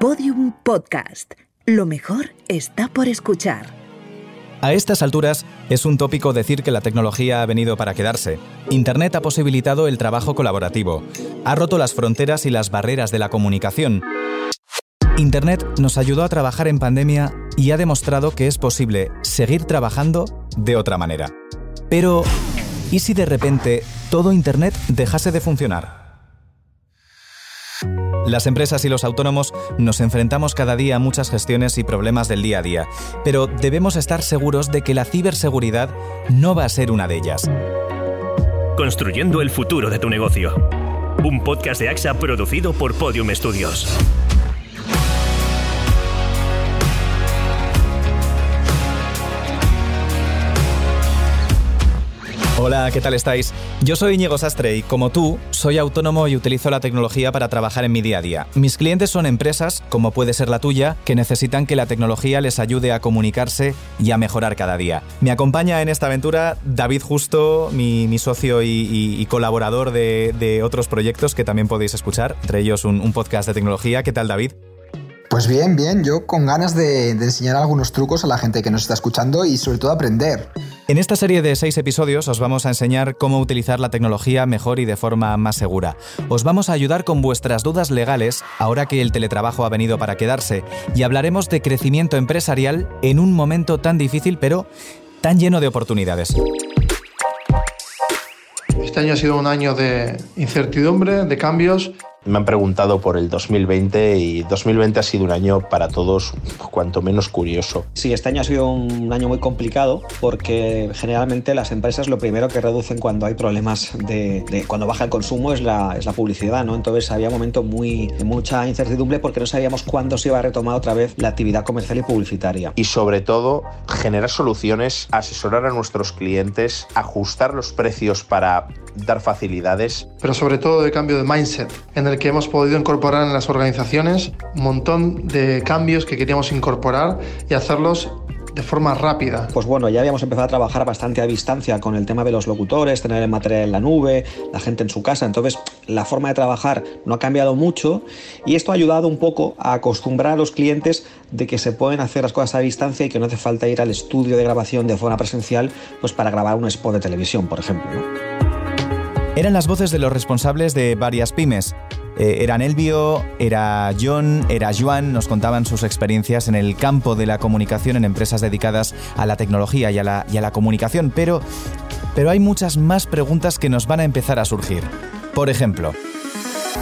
Podium Podcast. Lo mejor está por escuchar. A estas alturas es un tópico decir que la tecnología ha venido para quedarse. Internet ha posibilitado el trabajo colaborativo, ha roto las fronteras y las barreras de la comunicación. Internet nos ayudó a trabajar en pandemia y ha demostrado que es posible seguir trabajando de otra manera. Pero, ¿y si de repente todo Internet dejase de funcionar? Las empresas y los autónomos nos enfrentamos cada día a muchas gestiones y problemas del día a día, pero debemos estar seguros de que la ciberseguridad no va a ser una de ellas. Construyendo el futuro de tu negocio. Un podcast de AXA producido por Podium Studios. Hola, ¿qué tal estáis? Yo soy Íñigo Sastre y como tú, soy autónomo y utilizo la tecnología para trabajar en mi día a día. Mis clientes son empresas, como puede ser la tuya, que necesitan que la tecnología les ayude a comunicarse y a mejorar cada día. Me acompaña en esta aventura David Justo, mi, socio y, colaborador de, otros proyectos que también podéis escuchar, entre ellos un, un podcast de tecnología. ¿Qué tal, David? Pues bien, bien, yo con ganas de, enseñar algunos trucos a la gente que nos está escuchando y sobre todo aprender. En esta serie de seis episodios os vamos a enseñar cómo utilizar la tecnología mejor y de forma más segura. Os vamos a ayudar con vuestras dudas legales ahora que el teletrabajo ha venido para quedarse y hablaremos de crecimiento empresarial en un momento tan difícil pero tan lleno de oportunidades. Este año ha sido un año de incertidumbre, de cambios me han preguntado por el 2020 y 2020 ha sido un año para todos cuanto menos curioso. Sí, este año ha sido un año muy complicado porque generalmente las empresas lo primero que reducen cuando hay problemas de, cuando baja el consumo es la, es la publicidad, ¿no? Entonces había un momento muy de mucha incertidumbre porque no sabíamos cuándo se iba a retomar otra vez la actividad comercial y publicitaria. Y sobre todo generar soluciones, asesorar a nuestros clientes, ajustar los precios para dar facilidades. Pero sobre todo de cambio de mindset, en el que hemos podido incorporar en las organizaciones un montón de cambios que queríamos incorporar y hacerlos de forma rápida. Pues bueno, ya habíamos empezado a trabajar bastante a distancia con el tema de los locutores, tener el material en la nube, la gente en su casa, entonces la forma de trabajar no ha cambiado mucho y esto ha ayudado un poco a acostumbrar a los clientes de que se pueden hacer las cosas a distancia y que no hace falta ir al estudio de grabación de forma presencial pues para grabar un spot de televisión, por ejemplo. Eran las voces de los responsables de varias pymes. Eh, eran Elvio, era John, era Joan, nos contaban sus experiencias en el campo de la comunicación en empresas dedicadas a la tecnología y a la, y a la comunicación, pero, pero hay muchas más preguntas que nos van a empezar a surgir. Por ejemplo,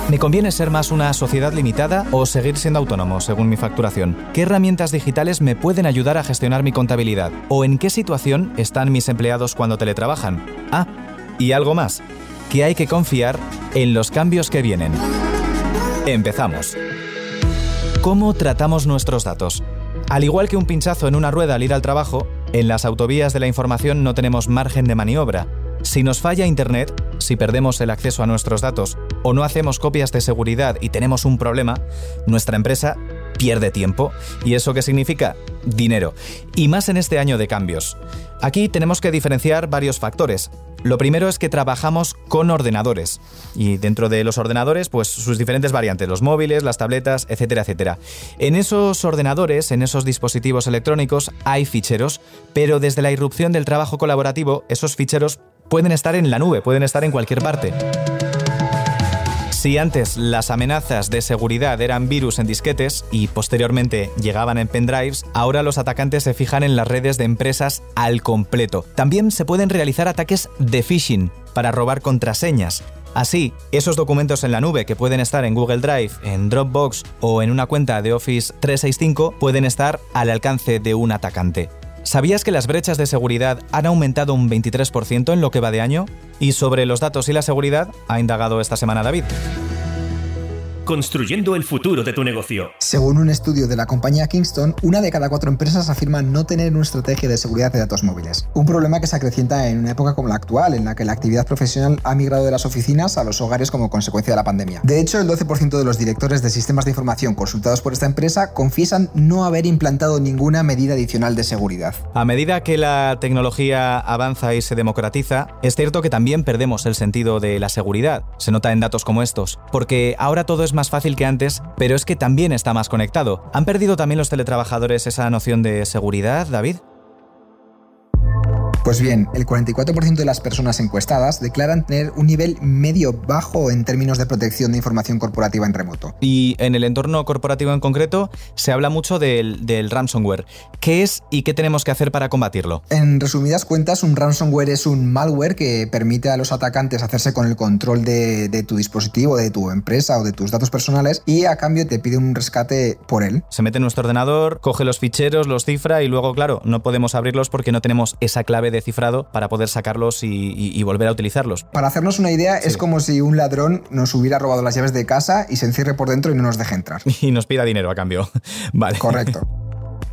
¿Me conviene ser más una sociedad limitada o seguir siendo autónomo según mi facturación? ¿Qué herramientas digitales me pueden ayudar a gestionar mi contabilidad? ¿O en qué situación están mis empleados cuando teletrabajan? Ah, y algo más que hay que confiar en los cambios que vienen. Empezamos. ¿Cómo tratamos nuestros datos? Al igual que un pinchazo en una rueda al ir al trabajo, en las autovías de la información no tenemos margen de maniobra. Si nos falla Internet, si perdemos el acceso a nuestros datos o no hacemos copias de seguridad y tenemos un problema, nuestra empresa pierde tiempo. ¿Y eso qué significa? Dinero. Y más en este año de cambios. Aquí tenemos que diferenciar varios factores. Lo primero es que trabajamos con ordenadores y dentro de los ordenadores pues sus diferentes variantes, los móviles, las tabletas, etcétera, etcétera. En esos ordenadores, en esos dispositivos electrónicos hay ficheros, pero desde la irrupción del trabajo colaborativo esos ficheros pueden estar en la nube, pueden estar en cualquier parte. Si antes las amenazas de seguridad eran virus en disquetes y posteriormente llegaban en pendrives, ahora los atacantes se fijan en las redes de empresas al completo. También se pueden realizar ataques de phishing para robar contraseñas. Así, esos documentos en la nube que pueden estar en Google Drive, en Dropbox o en una cuenta de Office 365 pueden estar al alcance de un atacante. ¿Sabías que las brechas de seguridad han aumentado un 23% en lo que va de año? Y sobre los datos y la seguridad ha indagado esta semana David. Construyendo el futuro de tu negocio. Según un estudio de la compañía Kingston, una de cada cuatro empresas afirma no tener una estrategia de seguridad de datos móviles. Un problema que se acrecienta en una época como la actual, en la que la actividad profesional ha migrado de las oficinas a los hogares como consecuencia de la pandemia. De hecho, el 12% de los directores de sistemas de información consultados por esta empresa confiesan no haber implantado ninguna medida adicional de seguridad. A medida que la tecnología avanza y se democratiza, es cierto que también perdemos el sentido de la seguridad. Se nota en datos como estos, porque ahora todo es más fácil que antes, pero es que también está más conectado. ¿Han perdido también los teletrabajadores esa noción de seguridad, David? Pues bien, el 44% de las personas encuestadas declaran tener un nivel medio-bajo en términos de protección de información corporativa en remoto. Y en el entorno corporativo en concreto se habla mucho del, ransomware. ¿Qué es y qué tenemos que hacer para combatirlo? En resumidas cuentas, un ransomware es un malware que permite a los atacantes hacerse con el control de, de tu dispositivo, de tu empresa o de tus datos personales y a cambio te pide un rescate por él. Se mete en nuestro ordenador, coge los ficheros, los cifra y luego, claro, no podemos abrirlos porque no tenemos esa clave de cifrado para poder sacarlos y, volver a utilizarlos. Para hacernos una idea, es como si un ladrón nos hubiera robado las llaves de casa y se encierre por dentro y no nos deje entrar. Y nos pida dinero a cambio. vale. Correcto.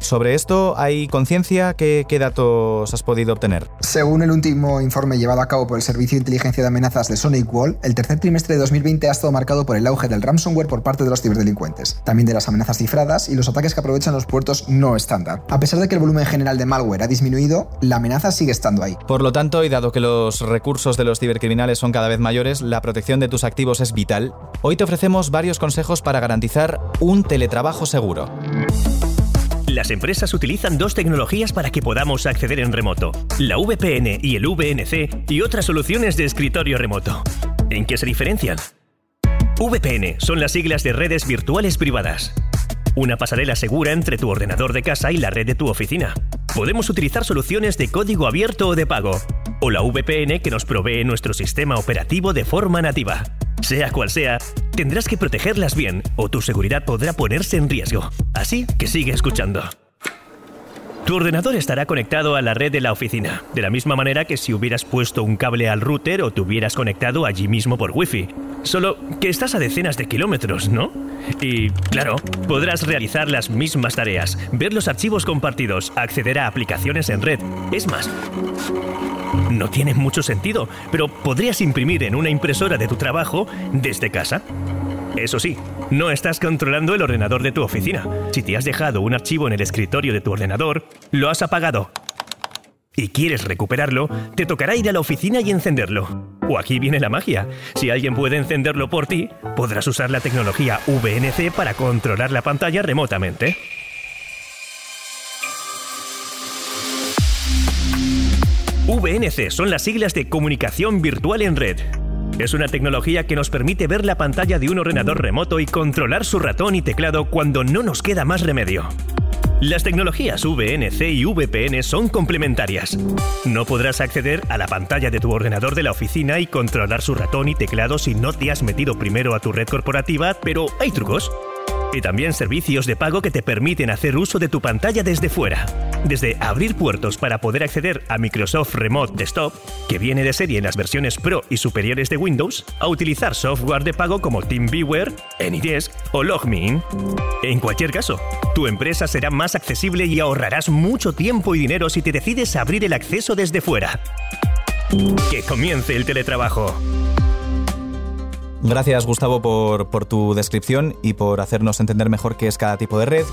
Sobre esto, ¿hay conciencia? ¿Qué, datos has podido obtener? Según el último informe llevado a cabo por el Servicio de Inteligencia de Amenazas de Sonic Wall, el tercer trimestre de 2020 ha estado marcado por el auge del ransomware por parte de los ciberdelincuentes, también de las amenazas cifradas y los ataques que aprovechan los puertos no estándar. A pesar de que el volumen general de malware ha disminuido, la amenaza sigue estando ahí. Por lo tanto, y dado que los recursos de los cibercriminales son cada vez mayores, la protección de tus activos es vital. Hoy te ofrecemos varios consejos para garantizar un teletrabajo seguro. Las empresas utilizan dos tecnologías para que podamos acceder en remoto, la VPN y el VNC y otras soluciones de escritorio remoto. ¿En qué se diferencian? VPN son las siglas de redes virtuales privadas. Una pasarela segura entre tu ordenador de casa y la red de tu oficina. Podemos utilizar soluciones de código abierto o de pago, o la VPN que nos provee nuestro sistema operativo de forma nativa. Sea cual sea, tendrás que protegerlas bien o tu seguridad podrá ponerse en riesgo. Así que sigue escuchando. Tu ordenador estará conectado a la red de la oficina, de la misma manera que si hubieras puesto un cable al router o te hubieras conectado allí mismo por Wi-Fi. Solo que estás a decenas de kilómetros, ¿no? Y, claro, podrás realizar las mismas tareas, ver los archivos compartidos, acceder a aplicaciones en red. Es más, no tiene mucho sentido, pero podrías imprimir en una impresora de tu trabajo desde casa. Eso sí, no estás controlando el ordenador de tu oficina. Si te has dejado un archivo en el escritorio de tu ordenador, lo has apagado. Y quieres recuperarlo, te tocará ir a la oficina y encenderlo. O aquí viene la magia. Si alguien puede encenderlo por ti, podrás usar la tecnología VNC para controlar la pantalla remotamente. VNC son las siglas de Comunicación Virtual en Red. Es una tecnología que nos permite ver la pantalla de un ordenador remoto y controlar su ratón y teclado cuando no nos queda más remedio. Las tecnologías VNC y VPN son complementarias. No podrás acceder a la pantalla de tu ordenador de la oficina y controlar su ratón y teclado si no te has metido primero a tu red corporativa, pero hay trucos y también servicios de pago que te permiten hacer uso de tu pantalla desde fuera. Desde abrir puertos para poder acceder a Microsoft Remote Desktop, que viene de serie en las versiones Pro y superiores de Windows, a utilizar software de pago como TeamViewer, AnyDesk o LogMeIn. En cualquier caso, tu empresa será más accesible y ahorrarás mucho tiempo y dinero si te decides abrir el acceso desde fuera. Que comience el teletrabajo. Gracias Gustavo por, por, tu descripción y por hacernos entender mejor qué es cada tipo de red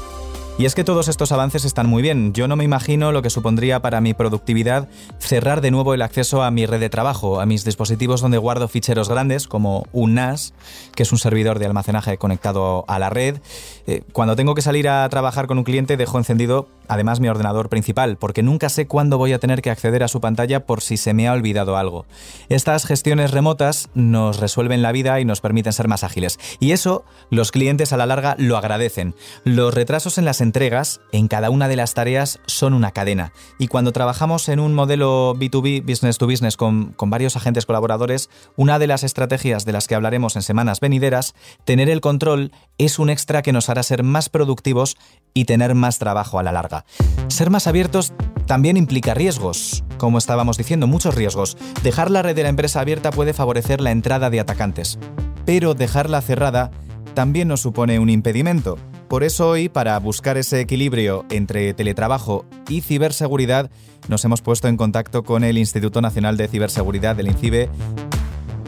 y es que todos estos avances están muy bien. Yo no me imagino lo que supondría para mi productividad cerrar de nuevo el acceso a mi red de trabajo, a mis dispositivos donde guardo ficheros grandes, como un NAS, que es un servidor de almacenaje conectado a la red. Eh, cuando tengo que salir a trabajar con un cliente, dejo encendido además mi ordenador principal, porque nunca sé cuándo voy a tener que acceder a su pantalla por si se me ha olvidado algo. Estas gestiones remotas nos resuelven la vida y nos permiten ser más ágiles. Y eso los clientes a la larga lo agradecen. Los retrasos en las entregas en cada una de las tareas son una cadena. Y cuando trabajamos en un modelo B2B, business to business, con, varios agentes colaboradores, una de las estrategias de las que hablaremos en semanas venideras, tener el control es un extra que nos hará ser más productivos y tener más trabajo a la larga. Ser más abiertos también implica riesgos, como estábamos diciendo, muchos riesgos. Dejar la red de la empresa abierta puede favorecer la entrada de atacantes, pero dejarla cerrada también nos supone un impedimento. Por eso hoy, para buscar ese equilibrio entre teletrabajo y ciberseguridad, nos hemos puesto en contacto con el Instituto Nacional de Ciberseguridad del INCIBE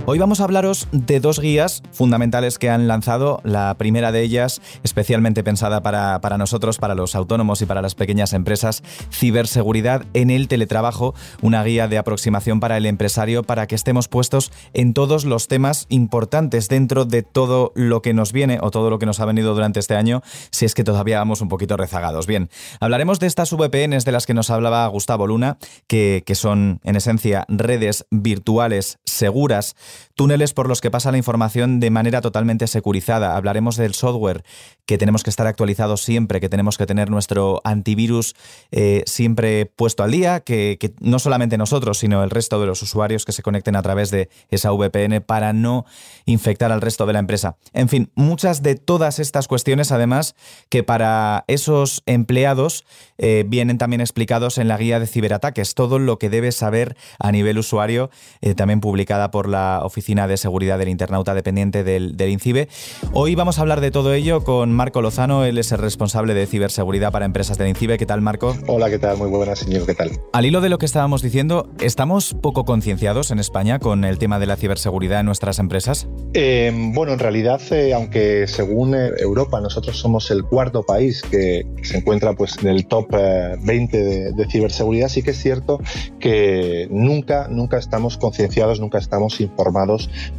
Hoy vamos a hablaros de dos guías fundamentales que han lanzado. La primera de ellas, especialmente pensada para, para, nosotros, para los autónomos y para las pequeñas empresas, Ciberseguridad en el teletrabajo, una guía de aproximación para el empresario para que estemos puestos en todos los temas importantes dentro de todo lo que nos viene o todo lo que nos ha venido durante este año, si es que todavía vamos un poquito rezagados. Bien, hablaremos de estas VPNs de las que nos hablaba Gustavo Luna, que, que son en esencia redes virtuales seguras túneles por los que pasa la información de manera totalmente securizada. Hablaremos del software, que tenemos que estar actualizados siempre, que tenemos que tener nuestro antivirus eh, siempre puesto al día, que, que, no solamente nosotros, sino el resto de los usuarios que se conecten a través de esa VPN para no infectar al resto de la empresa. En fin, muchas de todas estas cuestiones, además, que para esos empleados eh, vienen también explicados en la guía de ciberataques, todo lo que debes saber a nivel usuario, eh, también publicada por la Oficina de Seguridad del Internauta dependiente del, del INCIBE. Hoy vamos a hablar de todo ello con Marco Lozano, él es el responsable de ciberseguridad para empresas del INCIBE. ¿Qué tal, Marco? Hola, ¿qué tal? Muy buenas, señor. ¿Qué tal? Al hilo de lo que estábamos diciendo, ¿estamos poco concienciados en España con el tema de la ciberseguridad en nuestras empresas? Eh, bueno, en realidad, eh, aunque según eh, Europa nosotros somos el cuarto país que se encuentra pues, en el top 20 eh, de, de, ciberseguridad, sí que es cierto que nunca, nunca estamos concienciados, nunca estamos informados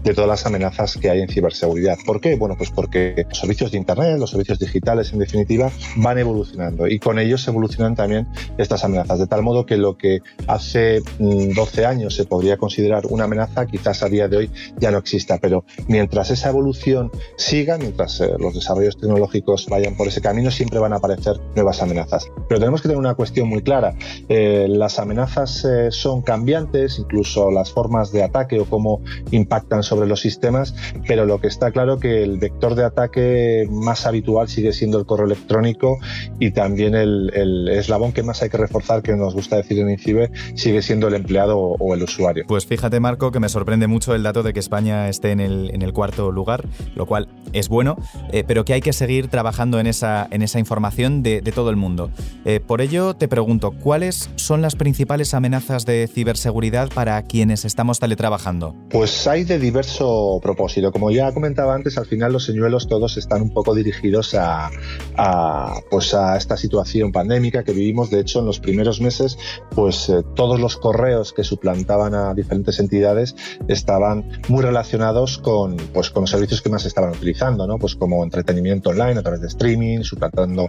de todas las amenazas que hay en ciberseguridad. ¿Por qué? Bueno, pues porque los servicios de Internet, los servicios digitales, en definitiva, van evolucionando y con ellos evolucionan también estas amenazas, de tal modo que lo que hace 12 mm, años se podría considerar una amenaza, quizás a día de hoy ya no exista, pero mientras esa evolución siga, mientras eh, los desarrollos tecnológicos vayan por ese camino, siempre van a aparecer nuevas amenazas. Pero tenemos que tener una cuestión muy clara. Eh, las amenazas eh, son cambiantes, incluso las formas de ataque o cómo impactan sobre los sistemas, pero lo que está claro que el vector de ataque más habitual sigue siendo el correo electrónico y también el, el eslabón que más hay que reforzar, que nos gusta decir en INCIBE, sigue siendo el empleado o el usuario. Pues fíjate, Marco, que me sorprende mucho el dato de que España esté en el, en el cuarto lugar, lo cual es bueno, eh, pero que hay que seguir trabajando en esa, en esa información de, de todo el mundo. Eh, por ello, te pregunto, ¿cuáles son las principales amenazas de ciberseguridad para quienes estamos teletrabajando? Pues hay de diverso propósito. Como ya comentaba antes, al final los señuelos todos están un poco dirigidos a, pues a esta situación pandémica que vivimos. De hecho, en los primeros meses, pues eh, todos los correos que suplantaban a diferentes entidades estaban muy relacionados con, pues, con los servicios que más estaban utilizando, ¿no? Pues como entretenimiento online a través de streaming, suplantando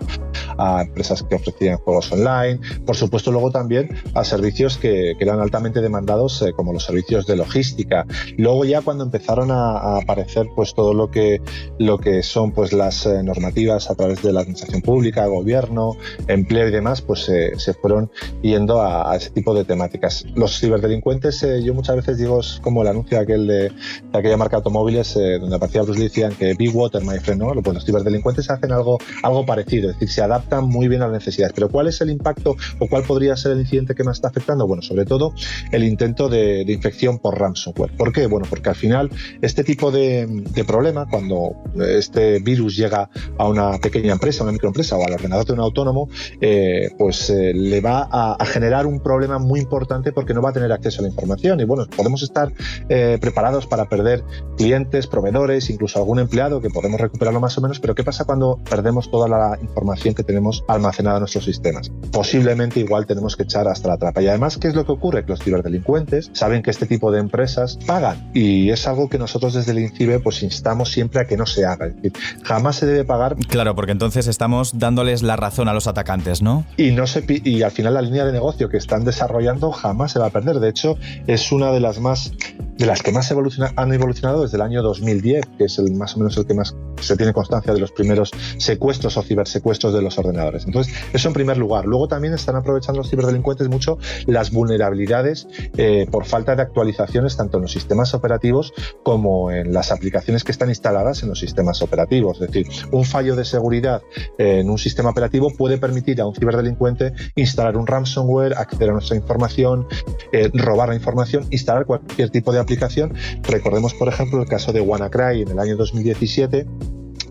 a empresas que ofrecían juegos online, por supuesto luego también a servicios que, que eran altamente demandados eh, como los servicios de logística. Luego ya cuando empezaron a, aparecer pues todo lo que, lo que son pues las eh, normativas a través de la administración pública, gobierno, empleo y demás, pues se fueron yendo a, ese tipo de temáticas. Los ciberdelincuentes, eh, yo muchas veces digo, es como el anuncio aquel de, de aquella marca automóviles eh, donde aparecía Bruce Lee, decían que Big Water, my friend, ¿no? Pues los ciberdelincuentes hacen algo, algo parecido, es decir, se adaptan muy bien a las necesidades. Pero ¿cuál es el impacto o cuál podría ser el incidente que más está afectando? Bueno, sobre todo el intento de, infección por ransomware. ¿Por qué? Bueno, porque al final este tipo de, problema, cuando este virus llega a una pequeña empresa, a una microempresa o al ordenador de un autónomo, eh, pues eh, le va a, a, generar un problema muy importante porque no va a tener acceso a la información. Y bueno, podemos estar eh, preparados para perder clientes, proveedores, incluso algún empleado que podemos recuperarlo más o menos, pero ¿qué pasa cuando perdemos toda la información que tenemos almacenada en nuestros sistemas? Posiblemente igual tenemos que echar hasta la trapa. Y además, ¿qué es lo que ocurre? Que los ciberdelincuentes saben que este tipo de empresas pagan y es algo que nosotros desde el INCIBE pues instamos siempre a que no se haga. Es decir, jamás se debe pagar. Claro, porque entonces estamos dándoles la razón a los atacantes, ¿no? Y, no se, y al final la línea de negocio que están desarrollando jamás se va a perder. De hecho, es una de las más de las que más evoluciona, han evolucionado desde el año 2010, que es el más o menos el que más se tiene constancia de los primeros secuestros o cibersecuestros de los ordenadores. Entonces, eso en primer lugar. Luego también están aprovechando los ciberdelincuentes mucho las vulnerabilidades eh, por falta de actualizaciones tanto en los sistemas operativos como en las aplicaciones que están instaladas en los sistemas operativos. Es decir, un fallo de seguridad en un sistema operativo puede permitir a un ciberdelincuente instalar un ransomware, acceder a nuestra información, eh, robar la información, instalar cualquier tipo de aplicación. Recordemos, por ejemplo, el caso de WannaCry en el año 2017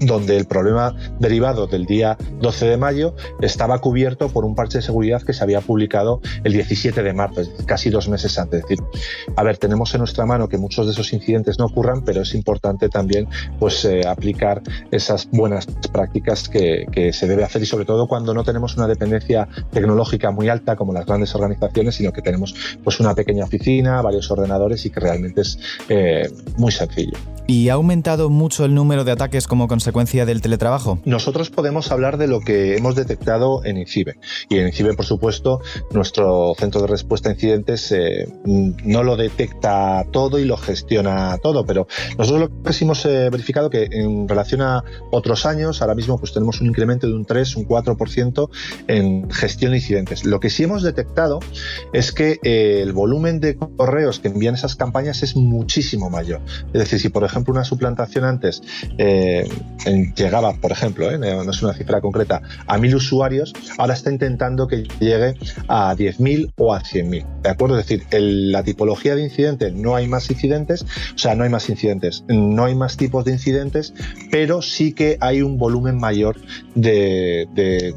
donde el problema derivado del día 12 de mayo estaba cubierto por un parche de seguridad que se había publicado el 17 de marzo, casi dos meses antes. Es decir, a ver, tenemos en nuestra mano que muchos de esos incidentes no ocurran, pero es importante también pues, eh, aplicar esas buenas prácticas que, que, se debe hacer y sobre todo cuando no tenemos una dependencia tecnológica muy alta como las grandes organizaciones, sino que tenemos pues, una pequeña oficina, varios ordenadores y que realmente es eh, muy sencillo. ¿Y ha aumentado mucho el número de ataques como consecuencia del teletrabajo? Nosotros podemos hablar de lo que hemos detectado en INCIBE. Y en INCIBE, por supuesto, nuestro centro de respuesta a incidentes eh, no lo detecta todo y lo gestiona todo, pero nosotros lo que hemos eh, verificado que en relación a otros años, ahora mismo pues tenemos un incremento de un 3, un 4% en gestión de incidentes. Lo que sí hemos detectado es que eh, el volumen de correos que envían esas campañas es muchísimo mayor. Es decir, si por ejemplo, una suplantación antes eh, llegaba, por ejemplo, eh, no es una cifra concreta, a mil usuarios, ahora está intentando que llegue a 10.000 o a 100.000. ¿De acuerdo? Es decir, la tipología de incidente, no hay más incidentes, o sea, no hay más incidentes, no hay más tipos de incidentes, pero sí que hay un volumen mayor de, de,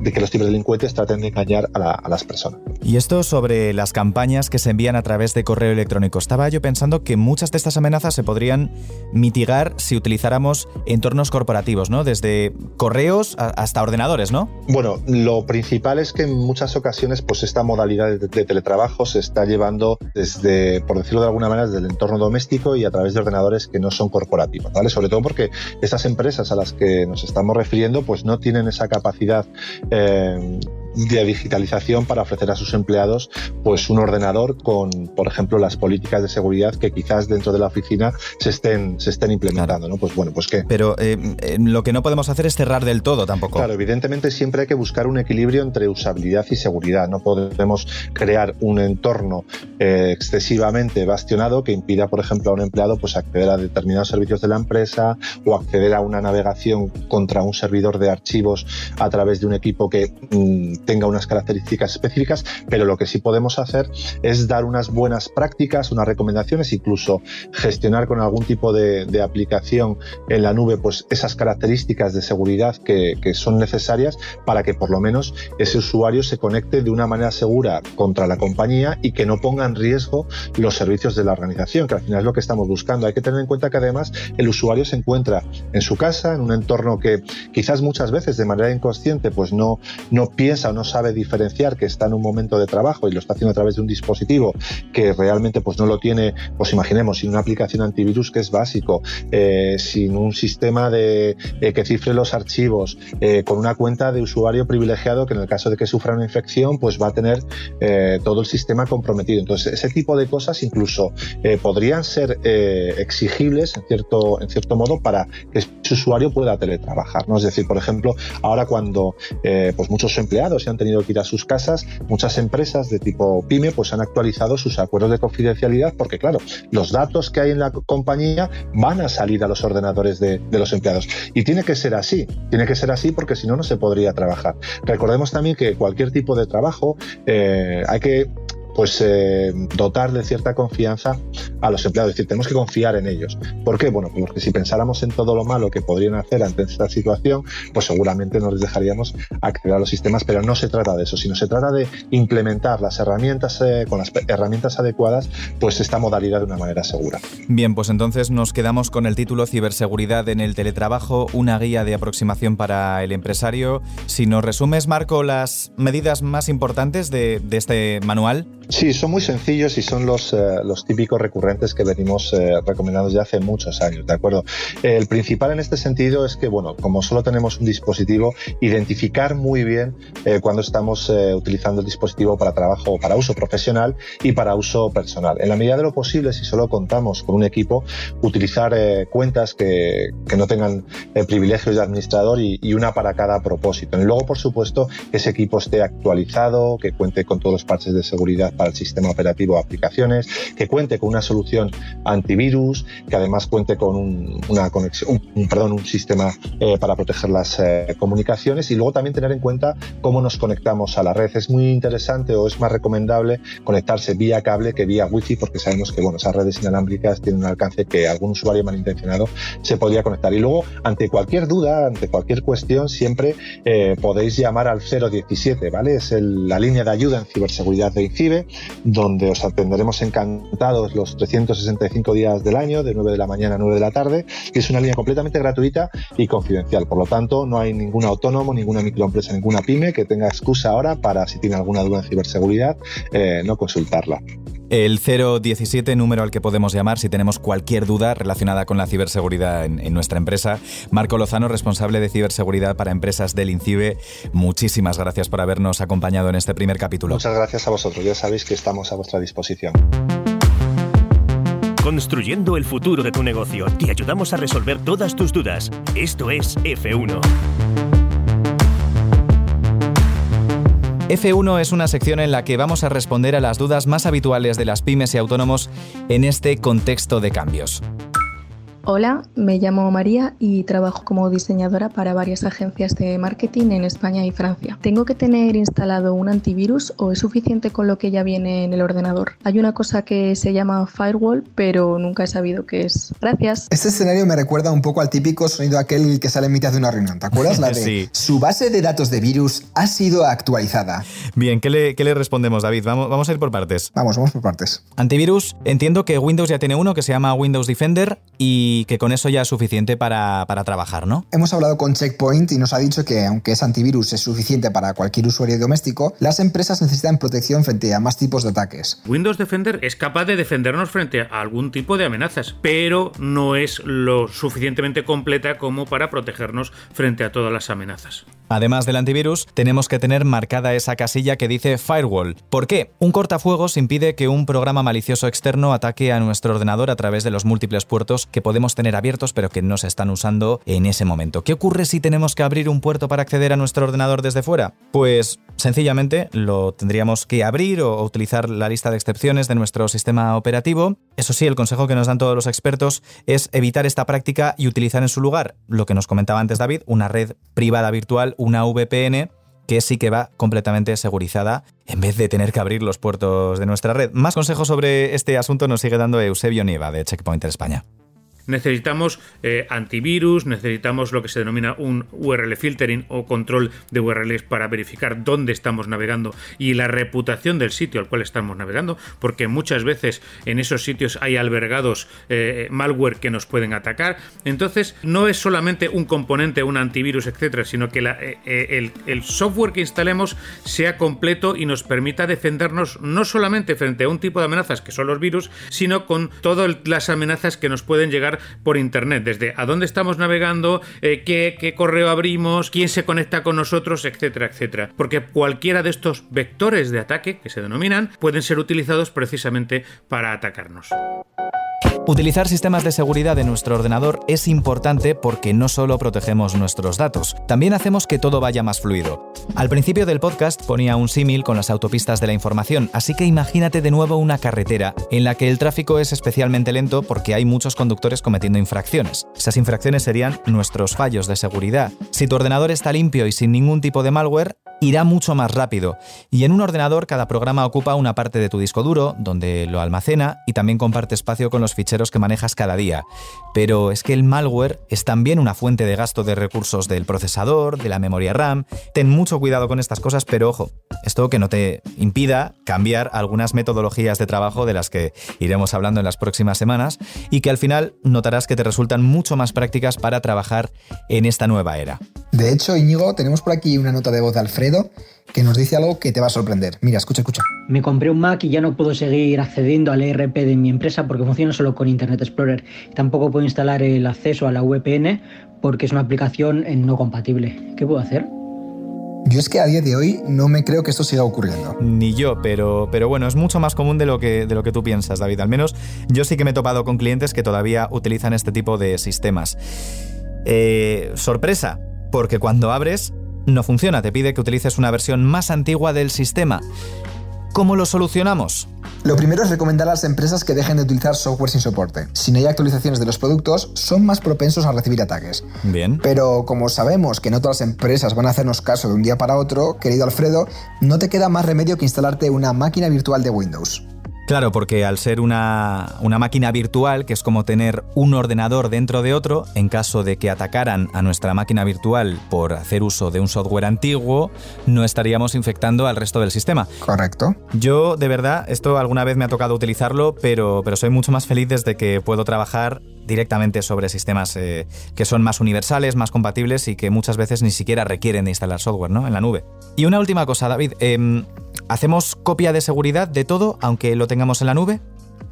de, que los ciberdelincuentes traten de engañar a las personas. Y esto sobre las campañas que se envían a través de correo electrónico. Estaba yo pensando que muchas de estas amenazas se podrían mitigar si utilizáramos entornos corporativos, ¿no? Desde correos hasta ordenadores, ¿no? Bueno, lo principal es que en muchas ocasiones, pues esta modalidad de, teletrabajo se está llevando desde, por decirlo de alguna manera, desde el entorno doméstico y a través de ordenadores que no son corporativos, ¿vale? Sobre todo porque estas empresas a las que nos estamos refiriendo, pues no tienen esa capacidad eh, de digitalización para ofrecer a sus empleados pues un ordenador con, por ejemplo, las políticas de seguridad que quizás dentro de la oficina se estén, se estén implementando, ¿no? Pues bueno, pues qué. Pero eh, eh, lo que no podemos hacer es cerrar del todo tampoco. Claro, evidentemente siempre hay que buscar un equilibrio entre usabilidad y seguridad. No podemos crear un entorno eh, excesivamente bastionado que impida, por ejemplo, a un empleado pues acceder a determinados servicios de la empresa o acceder a una navegación contra un servidor de archivos a través de un equipo que mm, tenga unas características específicas, pero lo que sí podemos hacer es dar unas buenas prácticas, unas recomendaciones, incluso gestionar con algún tipo de, aplicación en la nube pues esas características de seguridad que, son necesarias para que por lo menos ese usuario se conecte de una manera segura contra la compañía y que no ponga en riesgo los servicios de la organización, que al final es lo que estamos buscando. Hay que tener en cuenta que además el usuario se encuentra en su casa, en un entorno que quizás muchas veces de manera inconsciente pues no, no piensa no sabe diferenciar que está en un momento de trabajo y lo está haciendo a través de un dispositivo que realmente pues no lo tiene, pues imaginemos, sin una aplicación antivirus que es básico, eh, sin un sistema de, eh, que cifre los archivos, eh, con una cuenta de usuario privilegiado que en el caso de que sufra una infección pues va a tener todo el sistema comprometido. Entonces ese tipo de cosas incluso podrían ser exigibles en cierto, en cierto modo para que su usuario pueda teletrabajar. ¿no? Es decir, por ejemplo, ahora cuando pues muchos empleados se han tenido que ir a sus casas, muchas empresas de tipo pyme pues han actualizado sus acuerdos de confidencialidad porque claro, los datos que hay en la compañía van a salir a los ordenadores de, los empleados. Y tiene que ser así, tiene que ser así porque si no, no se podría trabajar. Recordemos también que cualquier tipo de trabajo eh, hay que pues eh, dotar de cierta confianza a los empleados, es decir, tenemos que confiar en ellos. ¿Por qué? Bueno, porque si pensáramos en todo lo malo que podrían hacer ante esta situación, pues seguramente no les dejaríamos acceder a los sistemas, pero no se trata de eso, sino se trata de implementar las herramientas eh, con las herramientas adecuadas, pues esta modalidad de una manera segura. Bien, pues entonces nos quedamos con el título Ciberseguridad en el teletrabajo, una guía de aproximación para el empresario. Si nos resumes, Marco, las medidas más importantes de, de este manual. Sí, son muy sencillos y son los, eh, los típicos recurrentes que venimos eh, recomendando ya hace muchos años, ¿de acuerdo? el principal en este sentido es que, bueno, como solo tenemos un dispositivo, identificar muy bien eh, cuando estamos utilizando el dispositivo para trabajo, para uso profesional y para uso personal. En la medida de lo posible, si solo contamos con un equipo, utilizar cuentas que, que, no tengan privilegios de administrador y, y, una para cada propósito. Y luego, por supuesto, que ese equipo esté actualizado, que cuente con todos los parches de seguridad para el sistema operativo o aplicaciones, que cuente con una solución antivirus, que además cuente con un, una conexión, un, perdón, un sistema eh, para proteger las eh, comunicaciones y luego también tener en cuenta cómo nos conectamos a la red. Es muy interesante o es más recomendable conectarse vía cable que vía wifi porque sabemos que bueno, esas redes inalámbricas tienen un alcance que algún usuario malintencionado se podría conectar. Y luego, ante cualquier duda, ante cualquier cuestión, siempre eh, podéis llamar al 017, ¿vale? Es la línea de ayuda en ciberseguridad de INCIBE, donde os atenderemos encantados los 365 días del año, de 9 de la mañana a 9 de la tarde, que es una línea completamente gratuita y confidencial. Por lo tanto, no hay ningún autónomo, ninguna microempresa, ninguna pyme que tenga excusa ahora para, si tiene alguna duda en ciberseguridad, eh, no consultarla. El 017, número al que podemos llamar si tenemos cualquier duda relacionada con la ciberseguridad en, nuestra empresa. Marco Lozano, responsable de ciberseguridad para empresas del INCIBE, muchísimas gracias por habernos acompañado en este primer capítulo. Muchas gracias a vosotros, ya sabéis que estamos a vuestra disposición. Construyendo el futuro de tu negocio, te ayudamos a resolver todas tus dudas. Esto es F1. F1 es una sección en la que vamos a responder a las dudas más habituales de las pymes y autónomos en este contexto de cambios. Hola, me llamo María y trabajo como diseñadora para varias agencias de marketing en España y Francia. ¿Tengo que tener instalado un antivirus o es suficiente con lo que ya viene en el ordenador? Hay una cosa que se llama firewall, pero nunca he sabido qué es. Gracias. Este escenario me recuerda un poco al típico sonido aquel que sale en mitad de una reunión. ¿Te acuerdas? La de sí. su base de datos de virus ha sido actualizada. Bien, ¿qué le, qué le respondemos, David? Vamos, vamos a ir por partes. Vamos, vamos por partes. Antivirus, entiendo que Windows ya tiene uno que se llama Windows Defender y y que con eso ya es suficiente para, trabajar, ¿no? Hemos hablado con Checkpoint y nos ha dicho que aunque ese antivirus es suficiente para cualquier usuario doméstico, las empresas necesitan protección frente a más tipos de ataques. Windows Defender es capaz de defendernos frente a algún tipo de amenazas, pero no es lo suficientemente completa como para protegernos frente a todas las amenazas. Además del antivirus, tenemos que tener marcada esa casilla que dice Firewall. ¿Por qué? Un cortafuegos impide que un programa malicioso externo ataque a nuestro ordenador a través de los múltiples puertos que podemos tener abiertos pero que no se están usando en ese momento. ¿Qué ocurre si tenemos que abrir un puerto para acceder a nuestro ordenador desde fuera? Pues sencillamente lo tendríamos que abrir o utilizar la lista de excepciones de nuestro sistema operativo. Eso sí, el consejo que nos dan todos los expertos es evitar esta práctica y utilizar en su lugar lo que nos comentaba antes David, una red privada virtual una VPN que sí que va completamente segurizada en vez de tener que abrir los puertos de nuestra red. Más consejos sobre este asunto nos sigue dando Eusebio Nieva de Checkpoint España necesitamos eh, antivirus, necesitamos lo que se denomina un URL filtering o control de URLs para verificar dónde estamos navegando y la reputación del sitio al cual estamos navegando, porque muchas veces en esos sitios hay albergados eh, malware que nos pueden atacar. Entonces, no es solamente un componente, un antivirus, etcétera, sino que eh, el, el software que instalemos sea completo y nos permita defendernos no solamente frente a un tipo de amenazas que son los virus, sino con todas las amenazas que nos pueden llegar por internet, desde a dónde estamos navegando, eh, qué, qué correo abrimos, quién se conecta con nosotros, etcétera, etcétera. Porque cualquiera de estos vectores de ataque, que se denominan, pueden ser utilizados precisamente para atacarnos. Utilizar sistemas de seguridad de nuestro ordenador es importante porque no solo protegemos nuestros datos, también hacemos que todo vaya más fluido. Al principio del podcast ponía un símil con las autopistas de la información, así que imagínate de nuevo una carretera en la que el tráfico es especialmente lento porque hay muchos conductores cometiendo infracciones. Esas infracciones serían nuestros fallos de seguridad. Si tu ordenador está limpio y sin ningún tipo de malware, irá mucho más rápido. Y en un ordenador cada programa ocupa una parte de tu disco duro, donde lo almacena y también comparte espacio con los ficheros que manejas cada día. Pero es que el malware es también una fuente de gasto de recursos del procesador, de la memoria RAM. Ten mucho cuidado con estas cosas, pero ojo, esto que no te impida cambiar algunas metodologías de trabajo de las que iremos hablando en las próximas semanas y que al final notarás que te resultan mucho más prácticas para trabajar en esta nueva era. De hecho, Íñigo, tenemos por aquí una nota de voz de Alfredo que nos dice algo que te va a sorprender. Mira, escucha, escucha. Me compré un Mac y ya no puedo seguir accediendo al ERP de mi empresa porque funciona solo con Internet Explorer. Tampoco puedo instalar el acceso a la VPN porque es una aplicación no compatible. ¿Qué puedo hacer? Yo es que a día de hoy no me creo que esto siga ocurriendo. Ni yo, pero, pero bueno, es mucho más común de lo, que, de lo que tú piensas, David. Al menos yo sí que me he topado con clientes que todavía utilizan este tipo de sistemas. Eh, sorpresa, porque cuando abres no funciona, te pide que utilices una versión más antigua del sistema. ¿Cómo lo solucionamos? Lo primero es recomendar a las empresas que dejen de utilizar software sin soporte. Si no hay actualizaciones de los productos, son más propensos a recibir ataques. Bien. Pero como sabemos que no todas las empresas van a hacernos caso de un día para otro, querido Alfredo, no te queda más remedio que instalarte una máquina virtual de Windows. Claro, porque al ser una, una, máquina virtual, que es como tener un ordenador dentro de otro, en caso de que atacaran a nuestra máquina virtual por hacer uso de un software antiguo, no estaríamos infectando al resto del sistema. Correcto. Yo, de verdad, esto alguna vez me ha tocado utilizarlo, pero, pero soy mucho más feliz desde que puedo trabajar directamente sobre sistemas eh, que son más universales, más compatibles y que muchas veces ni siquiera requieren de instalar software ¿no? en la nube. Y una última cosa, David. Eh, ¿Hacemos copia de seguridad de todo, aunque lo tengamos en la nube?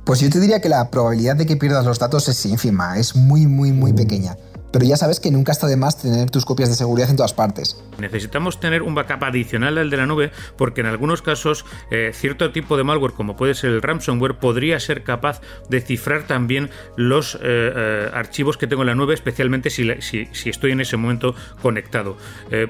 Pues yo te diría que la probabilidad de que pierdas los datos es ínfima, es muy, muy, muy pequeña pero ya sabes que nunca está de más tener tus copias de seguridad en todas partes. Necesitamos tener un backup adicional al de la nube porque en algunos casos eh, cierto tipo de malware como puede ser el ransomware podría ser capaz de cifrar también los eh, eh, archivos que tengo en la nube, especialmente si, estoy en ese momento conectado.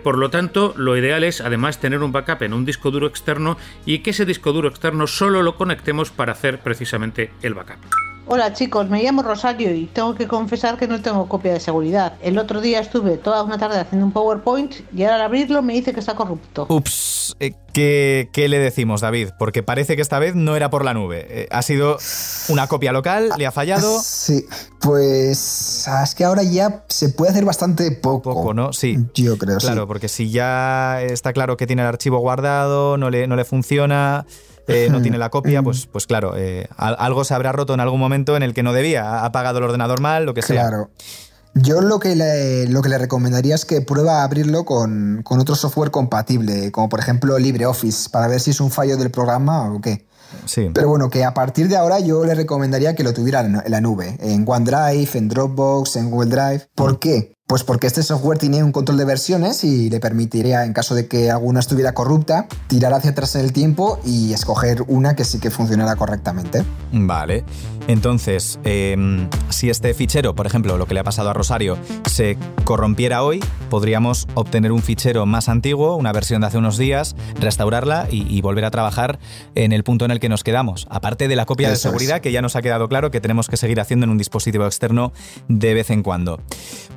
por lo tanto, lo ideal es además tener un backup en un disco duro externo y que ese disco duro externo solo lo conectemos para hacer precisamente el backup. Hola chicos, me llamo Rosario y tengo que confesar que no tengo copia de seguridad. El otro día estuve toda una tarde haciendo un PowerPoint y ahora al abrirlo me dice que está corrupto. Ups, eh, ¿qué, ¿qué, le decimos David? Porque parece que esta vez no era por la nube. Eh, ha sido una copia local, le ha fallado. Sí, pues es que ahora ya se puede hacer bastante poco. Poco, ¿no? Sí. Yo creo, Claro, porque si ya está claro que tiene el archivo guardado, no le, no le funciona... Eh, no tiene la copia, pues, pues claro, eh, algo se habrá roto en algún momento en el que no debía, ha apagado el ordenador mal, lo que sea. Claro. Yo lo que, le, lo que le recomendaría es que prueba a abrirlo con, con otro software compatible, como por ejemplo LibreOffice, para ver si es un fallo del programa o qué. Sí. Pero bueno, que a partir de ahora yo le recomendaría que lo tuviera en la nube, en OneDrive, en Dropbox, en Google Drive. ¿Por qué? Pues porque este software tiene un control de versiones y le permitiría, en caso de que alguna estuviera corrupta, tirar hacia atrás en el tiempo y escoger una que sí que funcionara correctamente. Vale. Entonces, eh, si este fichero, por ejemplo, lo que le ha pasado a Rosario, se corrompiera hoy, podríamos obtener un fichero más antiguo, una versión de hace unos días, restaurarla y, y volver a trabajar en el punto en el que nos quedamos. Aparte de la copia Eso de seguridad, es. que ya nos ha quedado claro que tenemos que seguir haciendo en un dispositivo externo de vez en cuando.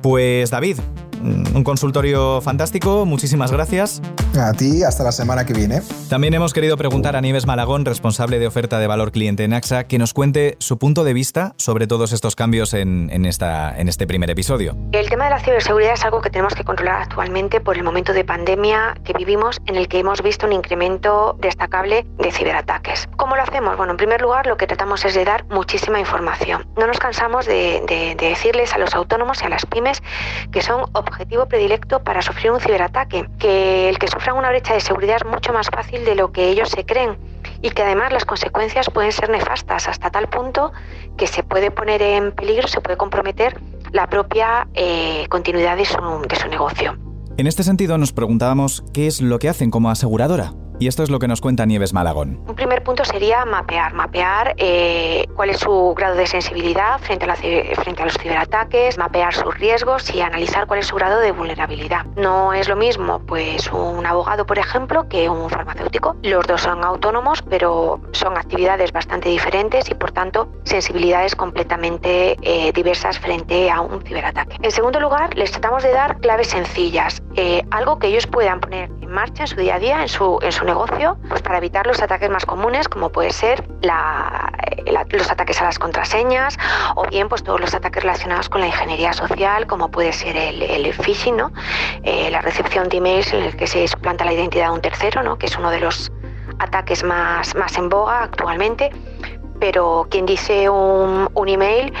Pues David, un consultorio fantástico, muchísimas gracias. A ti, hasta la semana que viene. También hemos querido preguntar a Nieves Malagón, responsable de oferta de valor cliente en AXA, que nos cuente su punto de vista sobre todos estos cambios en, en, esta, en este primer episodio. El tema de la ciberseguridad es algo que tenemos que controlar actualmente por el momento de pandemia que vivimos en el que hemos visto un incremento destacable de ciberataques. ¿Cómo lo hacemos? Bueno, en primer lugar, lo que tratamos es de dar muchísima información. No nos cansamos de, de, de decirles a los autónomos y a las pymes que son objetivo predilecto para sufrir un ciberataque, que el que sufran una brecha de seguridad es mucho más fácil de lo que ellos se creen y que además las consecuencias pueden ser nefastas hasta tal punto que se puede poner en peligro, se puede comprometer la propia eh, continuidad de su, de su negocio. En este sentido nos preguntábamos qué es lo que hacen como aseguradora. Y esto es lo que nos cuenta Nieves Malagón. Un primer punto sería mapear, mapear eh, cuál es su grado de sensibilidad frente a, los ciberataques, mapear sus riesgos y analizar cuál es su grado de vulnerabilidad. No es lo mismo pues un abogado, por ejemplo, que un farmacéutico. Los dos son autónomos, pero son actividades bastante diferentes y por tanto sensibilidades completamente eh, diversas frente a un ciberataque. En segundo lugar, les tratamos de dar claves sencillas, eh, algo que ellos puedan poner en marcha en su día a día, en su, en su negocio, pues para evitar los ataques más comunes, como puede ser la, la, los ataques a las contraseñas, o bien pues todos los ataques relacionados con la ingeniería social, como puede ser el, el phishing, ¿no? Eh, la recepción de emails en el que se suplanta la identidad de un tercero, ¿no? que es uno de los ataques más, más en boga actualmente. Pero quien dice un, un email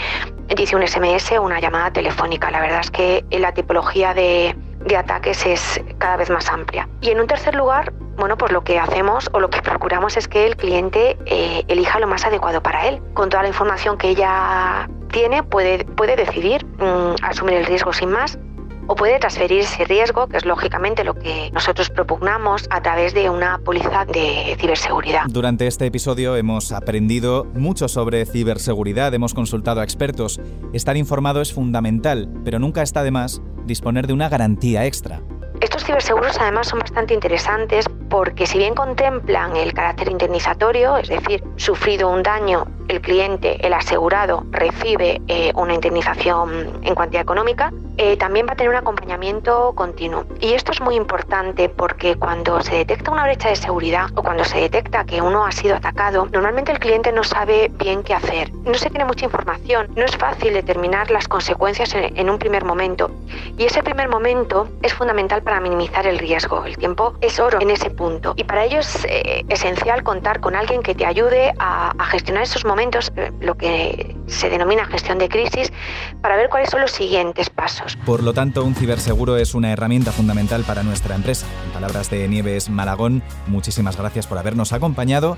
dice un SMS o una llamada telefónica. La verdad es que la tipología de, de ataques es cada vez más amplia. Y en un tercer lugar, bueno, pues lo que hacemos o lo que procuramos es que el cliente eh, elija lo más adecuado para él. Con toda la información que ella tiene, puede, puede decidir mmm, asumir el riesgo sin más o puede transferir ese riesgo, que es lógicamente lo que nosotros propugnamos a través de una póliza de ciberseguridad. Durante este episodio hemos aprendido mucho sobre ciberseguridad, hemos consultado a expertos. Estar informado es fundamental, pero nunca está de más disponer de una garantía extra. Estos ciberseguros además son bastante interesantes porque si bien contemplan el carácter indemnizatorio, es decir, sufrido un daño, el cliente, el asegurado, recibe eh, una indemnización en cuantía económica, eh, también va a tener un acompañamiento continuo. Y esto es muy importante porque cuando se detecta una brecha de seguridad o cuando se detecta que uno ha sido atacado, normalmente el cliente no sabe bien qué hacer, no se tiene mucha información, no es fácil determinar las consecuencias en, un primer momento. Y ese primer momento es fundamental para minimizar el riesgo. El tiempo es oro en ese punto. Y para ello es eh, esencial contar con alguien que te ayude a, a gestionar esos momentos, eh, lo que se denomina gestión de crisis, para ver cuáles son los siguientes pasos. Por lo tanto, un ciberseguro es una herramienta fundamental para nuestra empresa. En palabras de Nieves Malagón, muchísimas gracias por habernos acompañado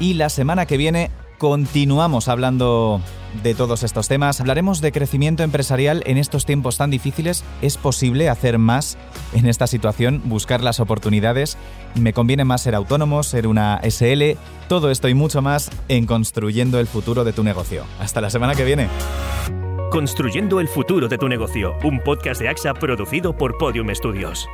y la semana que viene continuamos hablando de todos estos temas. Hablaremos de crecimiento empresarial en estos tiempos tan difíciles. ¿Es posible hacer más en esta situación? Buscar las oportunidades. ¿Me conviene más ser autónomo, ser una SL? Todo esto y mucho más en Construyendo el futuro de tu negocio. Hasta la semana que viene. Construyendo el futuro de tu negocio, un podcast de AXA producido por Podium Studios.